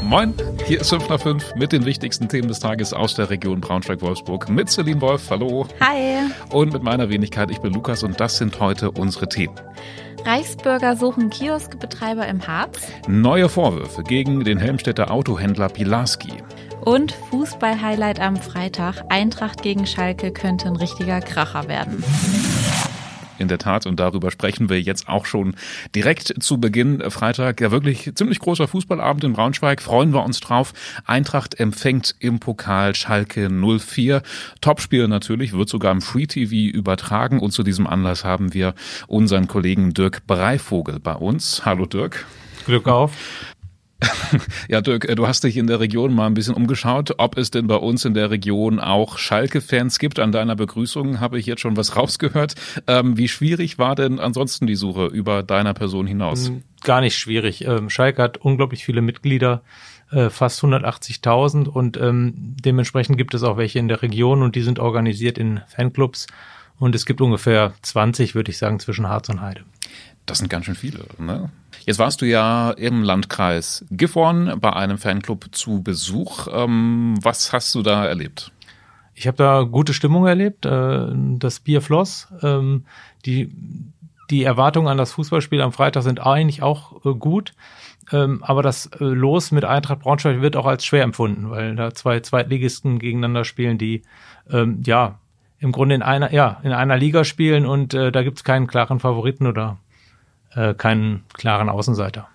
Moin, hier ist 5 nach 5 mit den wichtigsten Themen des Tages aus der Region Braunschweig-Wolfsburg mit Celine Wolf, hallo. Hi. Und mit meiner Wenigkeit, ich bin Lukas und das sind heute unsere Themen. Reichsbürger suchen Kioskbetreiber im Harz. Neue Vorwürfe gegen den Helmstädter Autohändler Pilarski. Und Fußball-Highlight am Freitag. Eintracht gegen Schalke könnte ein richtiger Kracher werden. In der Tat, und darüber sprechen wir jetzt auch schon direkt zu Beginn Freitag. Ja, wirklich ziemlich großer Fußballabend in Braunschweig. Freuen wir uns drauf. Eintracht empfängt im Pokal Schalke 04. Topspiel natürlich, wird sogar im Free TV übertragen. Und zu diesem Anlass haben wir unseren Kollegen Dirk Breivogel bei uns. Hallo Dirk. Glück auf. Ja, Dirk, äh, du hast dich in der Region mal ein bisschen umgeschaut, ob es denn bei uns in der Region auch Schalke-Fans gibt. An deiner Begrüßung habe ich jetzt schon was rausgehört. Ähm, wie schwierig war denn ansonsten die Suche über deiner Person hinaus? Hm, gar nicht schwierig. Ähm, Schalke hat unglaublich viele Mitglieder, äh, fast 180.000 und ähm, dementsprechend gibt es auch welche in der Region und die sind organisiert in Fanclubs und es gibt ungefähr 20, würde ich sagen, zwischen Harz und Heide. Das sind ganz schön viele, ne? Jetzt warst du ja im Landkreis Gifhorn bei einem Fanclub zu Besuch. Ähm, was hast du da erlebt? Ich habe da gute Stimmung erlebt. Äh, das Bier floss. Ähm, die, die Erwartungen an das Fußballspiel am Freitag sind eigentlich auch äh, gut. Ähm, aber das äh, Los mit Eintracht Braunschweig wird auch als schwer empfunden, weil da zwei Zweitligisten gegeneinander spielen, die ja im Grunde in einer, ja, in einer Liga spielen und da gibt es keinen klaren Favoriten oder äh, keinen klaren Außenseiter.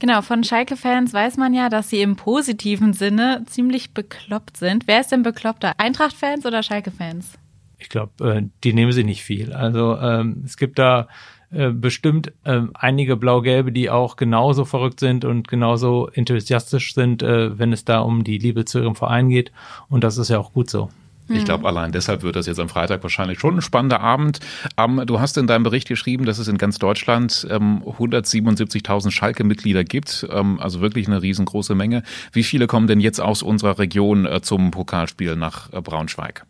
Genau, von Schalke-Fans weiß man ja, dass sie im positiven Sinne ziemlich bekloppt sind. Wer ist denn bekloppter? Eintracht-Fans oder Schalke-Fans? Ich glaube, äh, die nehmen sie nicht viel. Also ähm, es gibt da äh, bestimmt äh, einige Blau-Gelbe, die auch genauso verrückt sind und genauso enthusiastisch sind, wenn es da um die Liebe zu ihrem Verein geht. Und das ist ja auch gut so. Ich glaube, hm. allein deshalb wird das jetzt am Freitag wahrscheinlich schon ein spannender Abend. Ähm, du hast in deinem Bericht geschrieben, dass es in ganz Deutschland ähm, 177.000 Schalke-Mitglieder gibt. Ähm, also wirklich eine riesengroße Menge. Wie viele kommen denn jetzt aus unserer Region äh, zum Pokalspiel nach äh, Braunschweig?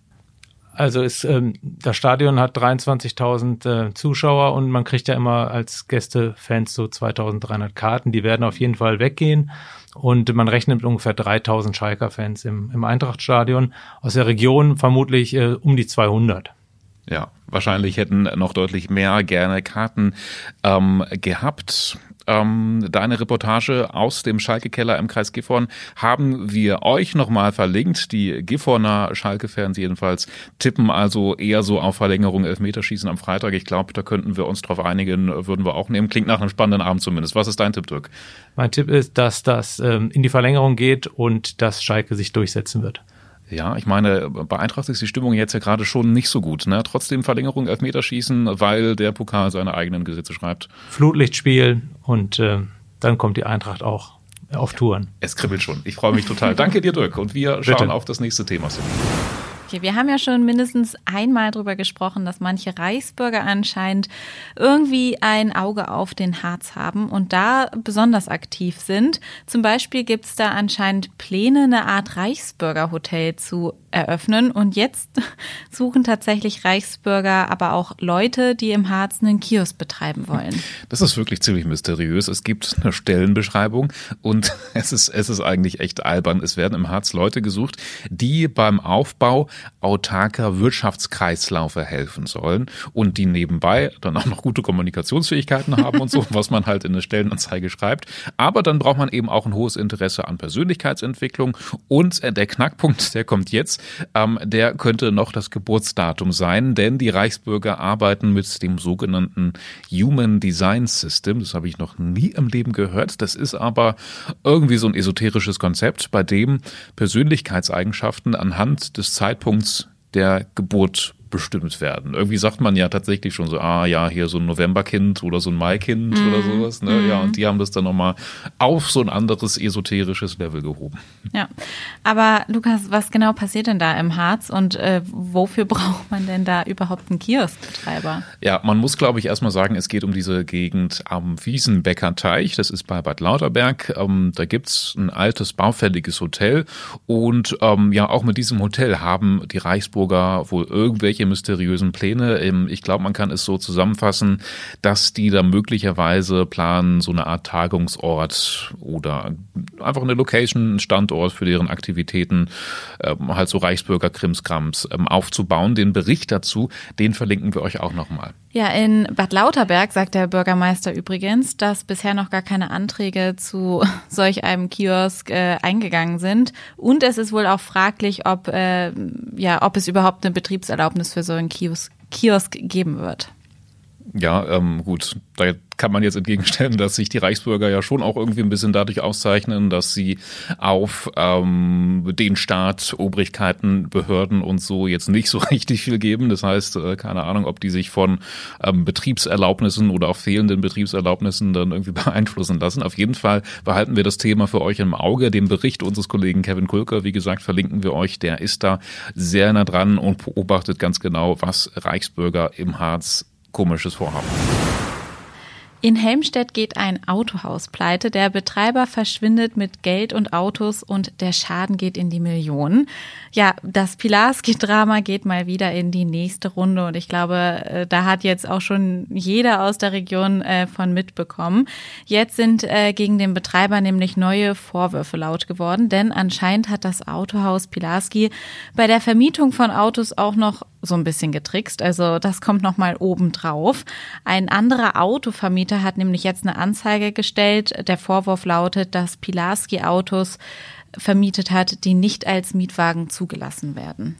Also ist, ähm, das Stadion hat 23.000 äh, Zuschauer und man kriegt ja immer als Gästefans so 2.300 Karten. Die werden auf jeden Fall weggehen. Und man rechnet ungefähr 3000 Schalker-Fans im, im Eintrachtstadion. Aus der Region vermutlich äh, um die 200. Ja, wahrscheinlich hätten noch deutlich mehr gerne Karten ähm, gehabt ähm, deine Reportage aus dem Schalke-Keller im Kreis Gifhorn haben wir euch nochmal verlinkt. Die Gifhorner Schalke-Fans jedenfalls tippen also eher so auf Verlängerung Elfmeterschießen am Freitag. Ich glaube, da könnten wir uns drauf einigen, würden wir auch nehmen. Klingt nach einem spannenden Abend zumindest. Was ist dein Tipp, Dirk? Mein Tipp ist, dass das ähm, in die Verlängerung geht und dass Schalke sich durchsetzen wird. Ja, ich meine, bei Eintracht ist die Stimmung jetzt ja gerade schon nicht so gut. Ne? Trotzdem Verlängerung Elfmeterschießen, weil der Pokal seine eigenen Gesetze schreibt. Flutlichtspiel und äh, dann kommt die Eintracht auch auf Touren. Es kribbelt schon. Ich freue mich total. Danke dir, Dirk. Und wir schauen Bitte. auf das nächste Thema. Okay, wir haben ja schon mindestens einmal darüber gesprochen, dass manche Reichsbürger anscheinend irgendwie ein Auge auf den Harz haben und da besonders aktiv sind. Zum Beispiel gibt es da anscheinend Pläne, eine Art Reichsbürgerhotel zu eröffnen. Und jetzt suchen tatsächlich Reichsbürger, aber auch Leute, die im Harz einen Kiosk betreiben wollen. Das ist wirklich ziemlich mysteriös. Es gibt eine Stellenbeschreibung und es ist, es ist eigentlich echt albern. Es werden im Harz Leute gesucht, die beim Aufbau autarker Wirtschaftskreislaufe helfen sollen und die nebenbei dann auch noch gute Kommunikationsfähigkeiten haben und so, was man halt in der Stellenanzeige schreibt. Aber dann braucht man eben auch ein hohes Interesse an Persönlichkeitsentwicklung und der Knackpunkt, der kommt jetzt ähm, der könnte noch das Geburtsdatum sein, denn die Reichsbürger arbeiten mit dem sogenannten Human Design System. Das habe ich noch nie im Leben gehört. Das ist aber irgendwie so ein esoterisches Konzept, bei dem Persönlichkeitseigenschaften anhand des Zeitpunkts der Geburt bestimmt werden. Irgendwie sagt man ja tatsächlich schon so, ah ja, hier so ein Novemberkind oder so ein Maikind mhm. oder sowas. Ne? Mhm. Ja, und die haben das dann nochmal auf so ein anderes esoterisches Level gehoben. Ja, aber Lukas, was genau passiert denn da im Harz und äh, wofür braucht man denn da überhaupt einen Kioskbetreiber? Ja, man muss glaube ich erstmal sagen, es geht um diese Gegend am Wiesenbecker Teich, das ist bei Bad Lauterberg. Ähm, da gibt's ein altes, baufälliges Hotel und ähm, ja, auch mit diesem Hotel haben die Reichsburger wohl irgendwelche irgendwelche mysteriösen Pläne. Ähm, ich glaube, man kann es so zusammenfassen, dass die da möglicherweise planen, so eine Art Tagungsort oder einfach eine Location, einen Standort für deren Aktivitäten, ähm, halt so Reichsbürger-Krimskrams ähm, aufzubauen. Den Bericht dazu, den verlinken wir euch auch nochmal. Ja, in Bad Lauterberg sagt der Bürgermeister übrigens, dass bisher noch gar keine Anträge zu solch einem Kiosk äh, eingegangen sind. Und es ist wohl auch fraglich, ob, äh, ja, ob es überhaupt eine Betriebserlaubnis für so einen Kiosk, Kiosk geben wird. Ja, ähm, gut, da kann man jetzt entgegenstellen, dass sich die Reichsbürger ja schon auch irgendwie ein bisschen dadurch auszeichnen, dass sie auf ähm, den Staat, Obrigkeiten, Behörden und so jetzt nicht so richtig viel geben. Das heißt, äh, keine Ahnung, ob die sich von ähm, Betriebserlaubnissen oder auch fehlenden Betriebserlaubnissen dann irgendwie beeinflussen lassen. Auf jeden Fall behalten wir das Thema für euch im Auge. Den Bericht unseres Kollegen Kevin Kulker, wie gesagt, verlinken wir euch. Der ist da sehr nah dran und beobachtet ganz genau, was Reichsbürger im Harz komisches vorhaben. In Helmstedt geht ein Autohaus pleite. Der Betreiber verschwindet mit Geld und Autos und der Schaden geht in die Millionen. Ja, das Pilarski-Drama geht mal wieder in die nächste Runde und ich glaube, äh, da hat jetzt auch schon jeder aus der Region äh, von mitbekommen. Jetzt sind äh, gegen den Betreiber nämlich neue Vorwürfe laut geworden, denn anscheinend hat das Autohaus Pilarski bei der Vermietung von Autos auch noch so ein bisschen getrickst. Also das kommt noch mal oben drauf. Ein anderer Autovermieter hat nämlich jetzt eine Anzeige gestellt. Der Vorwurf lautet, dass Pilarski Autos vermietet hat, die nicht als Mietwagen zugelassen werden.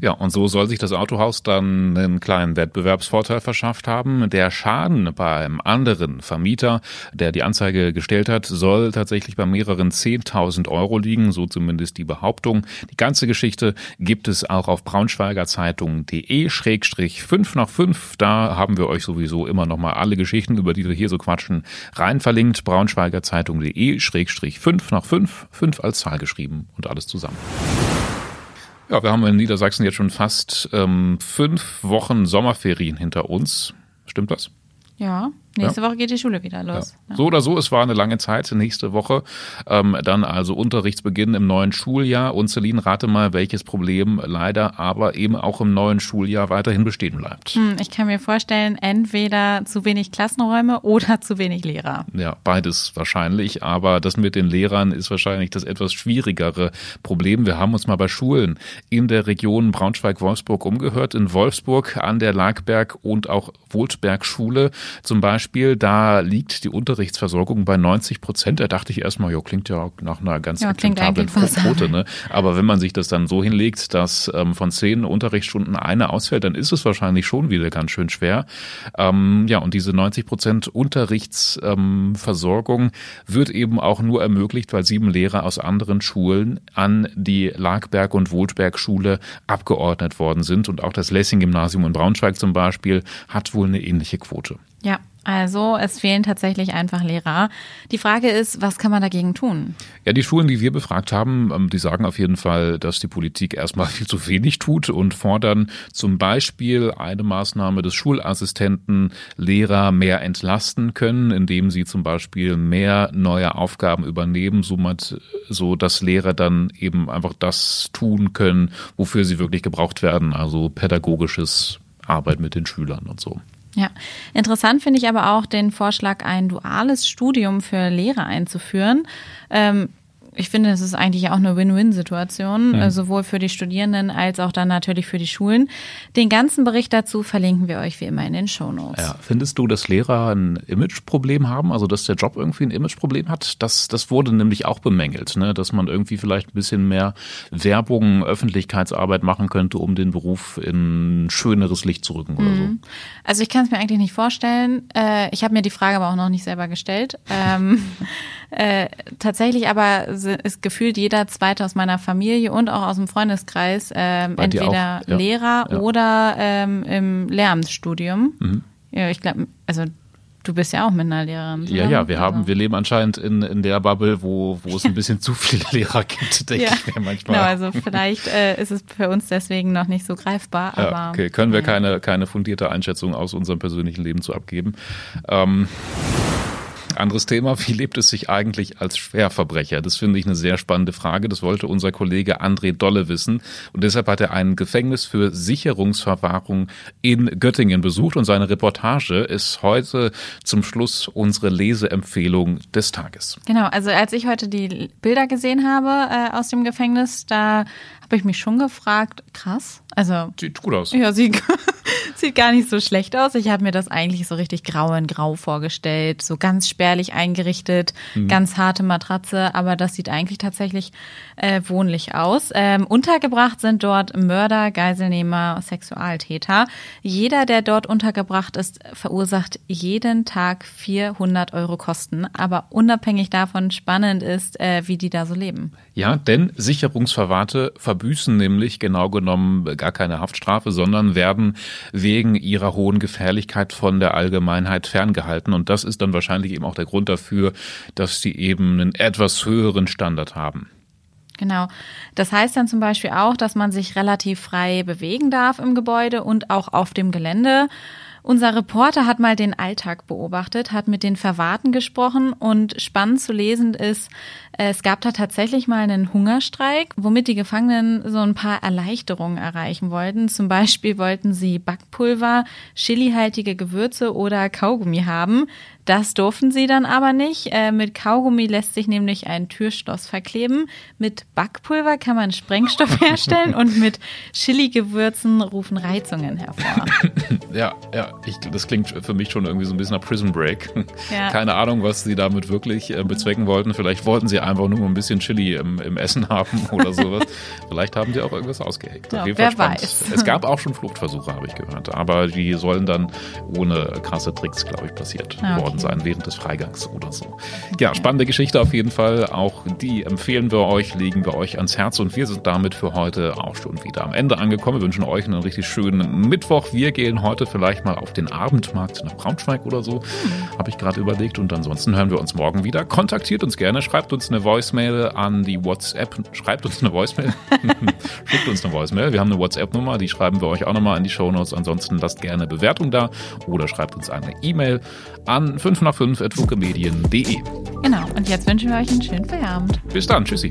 Ja, und so soll sich das Autohaus dann einen kleinen Wettbewerbsvorteil verschafft haben. Der Schaden beim anderen Vermieter, der die Anzeige gestellt hat, soll tatsächlich bei mehreren 10.000 Euro liegen, so zumindest die Behauptung. Die ganze Geschichte gibt es auch auf braunschweigerzeitung.de schrägstrich 5 nach 5. Da haben wir euch sowieso immer noch mal alle Geschichten, über die wir hier so quatschen, rein verlinkt. braunschweigerzeitung.de schrägstrich 5 nach 5, 5 als Zahl geschrieben und alles zusammen. Ja, wir haben in Niedersachsen jetzt schon fast ähm, fünf Wochen Sommerferien hinter uns. Stimmt das? Ja, nächste ja. Woche geht die Schule wieder los. Ja. So oder so, es war eine lange Zeit, nächste Woche. Ähm, dann also Unterrichtsbeginn im neuen Schuljahr. Und Celine, rate mal, welches Problem leider aber eben auch im neuen Schuljahr weiterhin bestehen bleibt. Hm, ich kann mir vorstellen, entweder zu wenig Klassenräume oder zu wenig Lehrer. Ja, beides wahrscheinlich. Aber das mit den Lehrern ist wahrscheinlich das etwas schwierigere Problem. Wir haben uns mal bei Schulen in der Region Braunschweig-Wolfsburg umgehört. In Wolfsburg an der Lagberg und auch Wohltberg-Schule zum Beispiel, da liegt die Unterrichtsversorgung bei 90 Prozent. Da dachte ich erstmal, ja, klingt ja nach einer ganz ja, akzeptablen Quote. Ne? Aber wenn man sich das dann so hinlegt, dass ähm, von zehn Unterrichtsstunden eine ausfällt, dann ist es wahrscheinlich schon wieder ganz schön schwer. Ähm, ja, und diese 90 Prozent Unterrichtsversorgung ähm, wird eben auch nur ermöglicht, weil sieben Lehrer aus anderen Schulen an die Lagberg- und Wohltberg-Schule abgeordnet worden sind. Und auch das Lessing-Gymnasium in Braunschweig zum Beispiel hat wohl eine ähnliche Quote. Ja, also es fehlen tatsächlich einfach Lehrer. Die Frage ist, was kann man dagegen tun? Ja, die Schulen, die wir befragt haben, ähm, die sagen auf jeden Fall, dass die Politik erstmal viel zu wenig tut und fordern zum Beispiel eine Maßnahme des Schulassistenten, Lehrer mehr entlasten können, indem sie zum Beispiel mehr neue Aufgaben übernehmen, so dass Lehrer dann eben einfach das tun können, wofür sie wirklich gebraucht werden, also pädagogisches Arbeit mit den Schülern und so. Ja, interessant finde ich aber auch den Vorschlag, ein duales Studium für Lehrer einzuführen. Ähm, ich finde, es ist eigentlich auch eine Win-Win-Situation, mhm. sowohl für die Studierenden als auch dann natürlich für die Schulen. Den ganzen Bericht dazu verlinken wir euch wie immer in den Shownotes. Ja, findest du, dass Lehrer ein Imageproblem haben, also dass der Job irgendwie ein Imageproblem hat? Das, das wurde nämlich auch bemängelt, ne? dass man irgendwie vielleicht ein bisschen mehr Werbung, Öffentlichkeitsarbeit machen könnte, um den Beruf in schöneres Licht zu rücken oder mhm. so. Also ich kann es mir eigentlich nicht vorstellen. Äh, ich habe mir die Frage aber auch noch nicht selber gestellt. Äh, tatsächlich aber ist gefühlt jeder Zweite aus meiner Familie und auch aus dem Freundeskreis ähm, entweder ja. Lehrer ja. oder ähm, im Lehramtsstudium. Mhm. Ja, ich glaube, also Du bist ja auch mit einer Lehrerin. Ja, ja, wir haben, wir leben anscheinend in, in der Bubble, wo, wo es ein bisschen zu viele Lehrer gibt, denke ja. ich mir manchmal. Genau, also vielleicht äh, ist es für uns deswegen noch nicht so greifbar. Aber, ja, okay, können wir keine, keine fundierte Einschätzung aus unserem persönlichen Leben zu abgeben. Ähm, anderes Thema. Wie lebt es sich eigentlich als Schwerverbrecher? Das finde ich eine sehr spannende Frage. Das wollte unser Kollege André Dolle wissen. Und deshalb hat er ein Gefängnis für Sicherungsverwahrung in Göttingen besucht. Und seine Reportage ist heute zum Schluss unsere Leseempfehlung des Tages. Genau, also als ich heute die Bilder gesehen habe äh, aus dem Gefängnis, da habe ich mich schon gefragt, krass. Also sieht gut aus. Ja, sieht, sieht gar nicht so schlecht aus. Ich habe mir das eigentlich so richtig grau in grau vorgestellt, so ganz spärlich eingerichtet, mhm. ganz harte Matratze, aber das sieht eigentlich tatsächlich äh, wohnlich aus. Ähm, untergebracht sind dort Mörder, Geiselnehmer, Sexualtäter. Jeder, der dort untergebracht ist, verursacht jeden Tag 400 Euro Kosten. Aber unabhängig davon spannend ist, äh, wie die da so leben. Ja, denn Sicherungsverwahrte verbüßen nämlich genau genommen gar keine Haftstrafe, sondern werden wegen ihrer hohen Gefährlichkeit von der Allgemeinheit ferngehalten. Und das ist dann wahrscheinlich eben auch der Grund dafür, dass sie eben einen etwas höheren Standard haben. Genau. Das heißt dann zum Beispiel auch, dass man sich relativ frei bewegen darf im Gebäude und auch auf dem Gelände. Unser Reporter hat mal den Alltag beobachtet, hat mit den Verwahrten gesprochen und spannend zu lesen ist, es gab da tatsächlich mal einen Hungerstreik, womit die Gefangenen so ein paar Erleichterungen erreichen wollten. Zum Beispiel wollten sie Backpulver, chilihaltige Gewürze oder Kaugummi haben. Das durften sie dann aber nicht. Äh, mit Kaugummi lässt sich nämlich ein Türschloss verkleben. Mit Backpulver kann man Sprengstoff herstellen und mit Chili-Gewürzen rufen Reizungen hervor. Ja, ja, ich, das klingt für mich schon irgendwie so ein bisschen nach Prison Break. Ja. Keine Ahnung, was sie damit wirklich äh, bezwecken wollten. Vielleicht wollten sie einfach nur ein bisschen Chili im, im Essen haben oder sowas. Vielleicht haben sie auch irgendwas ausgeheckt. Ja, wer weiß. Es gab auch schon Fluchtversuche, habe ich gehört. Aber die sollen dann ohne krasse Tricks, glaube ich, passiert okay. worden sein während des Freigangs oder so. Ja, spannende Geschichte auf jeden Fall. Auch die empfehlen wir euch, legen wir euch ans Herz und wir sind damit für heute auch schon wieder am Ende angekommen. Wir wünschen euch einen richtig schönen Mittwoch. Wir gehen heute vielleicht mal auf den Abendmarkt nach Braunschweig oder so, habe ich gerade überlegt. Und ansonsten hören wir uns morgen wieder. Kontaktiert uns gerne, schreibt uns eine Voicemail an die WhatsApp. Schreibt uns eine Voicemail. Schickt uns eine Voicemail. Wir haben eine WhatsApp-Nummer, die schreiben wir euch auch nochmal in die Shownotes. Ansonsten lasst gerne Bewertung da oder schreibt uns eine E-Mail an 5 nach 5 at Genau, und jetzt wünschen wir euch einen schönen Feierabend. Bis dann, tschüssi.